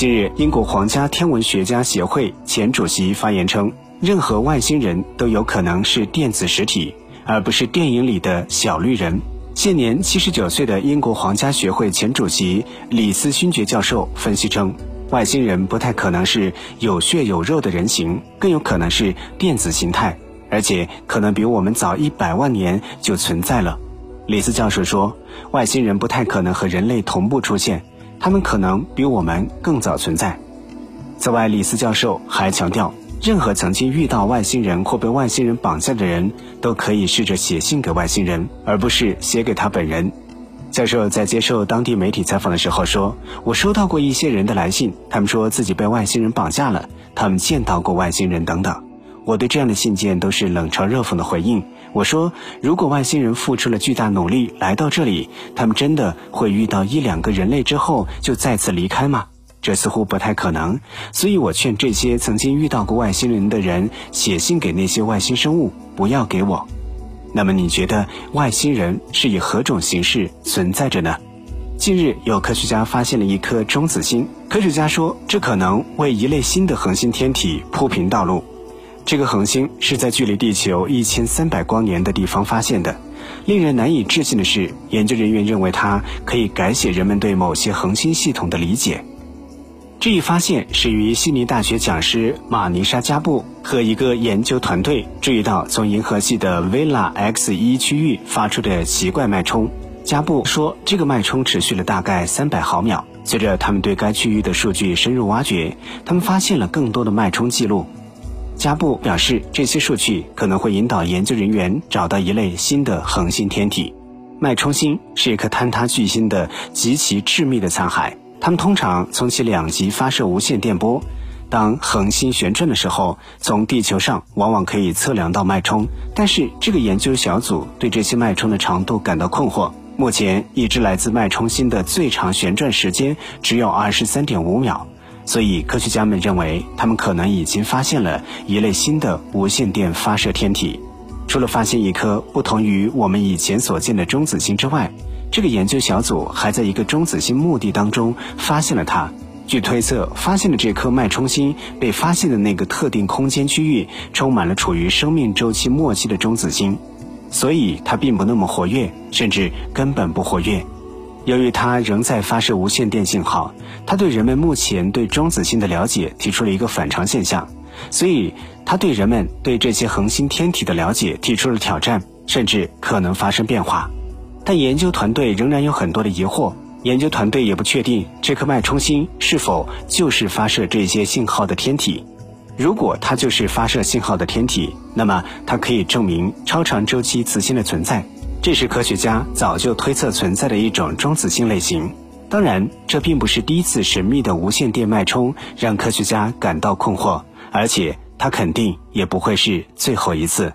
近日，英国皇家天文学家协会前主席发言称，任何外星人都有可能是电子实体，而不是电影里的小绿人。现年七十九岁的英国皇家学会前主席李斯勋爵教授分析称，外星人不太可能是有血有肉的人形，更有可能是电子形态，而且可能比我们早一百万年就存在了。李斯教授说，外星人不太可能和人类同步出现，他们可能比我们更早存在。此外，李斯教授还强调。任何曾经遇到外星人或被外星人绑架的人，都可以试着写信给外星人，而不是写给他本人。教授在接受当地媒体采访的时候说：“我收到过一些人的来信，他们说自己被外星人绑架了，他们见到过外星人等等。我对这样的信件都是冷嘲热讽的回应。我说，如果外星人付出了巨大努力来到这里，他们真的会遇到一两个人类之后就再次离开吗？”这似乎不太可能，所以我劝这些曾经遇到过外星人的人写信给那些外星生物，不要给我。那么你觉得外星人是以何种形式存在着呢？近日有科学家发现了一颗中子星，科学家说这可能为一类新的恒星天体铺平道路。这个恒星是在距离地球一千三百光年的地方发现的。令人难以置信的是，研究人员认为它可以改写人们对某些恒星系统的理解。这一发现始于悉尼大学讲师马尼莎加布和一个研究团队注意到从银河系的 Vela X 一区域发出的奇怪脉冲。加布说，这个脉冲持续了大概三百毫秒。随着他们对该区域的数据深入挖掘，他们发现了更多的脉冲记录。加布表示，这些数据可能会引导研究人员找到一类新的恒星天体。脉冲星是一颗坍塌巨星的极其致密的残骸。它们通常从其两极发射无线电波。当恒星旋转的时候，从地球上往往可以测量到脉冲。但是，这个研究小组对这些脉冲的长度感到困惑。目前，已知来自脉冲星的最长旋转时间只有二十三点五秒。所以，科学家们认为，他们可能已经发现了一类新的无线电发射天体。除了发现一颗不同于我们以前所见的中子星之外，这个研究小组还在一个中子星墓地当中发现了它。据推测，发现的这颗脉冲星被发现的那个特定空间区域充满了处于生命周期末期的中子星，所以它并不那么活跃，甚至根本不活跃。由于它仍在发射无线电信号，它对人们目前对中子星的了解提出了一个反常现象，所以它对人们对这些恒星天体的了解提出了挑战，甚至可能发生变化。但研究团队仍然有很多的疑惑，研究团队也不确定这颗脉冲星是否就是发射这些信号的天体。如果它就是发射信号的天体，那么它可以证明超长周期磁星的存在，这是科学家早就推测存在的一种中子星类型。当然，这并不是第一次神秘的无线电脉冲让科学家感到困惑，而且它肯定也不会是最后一次。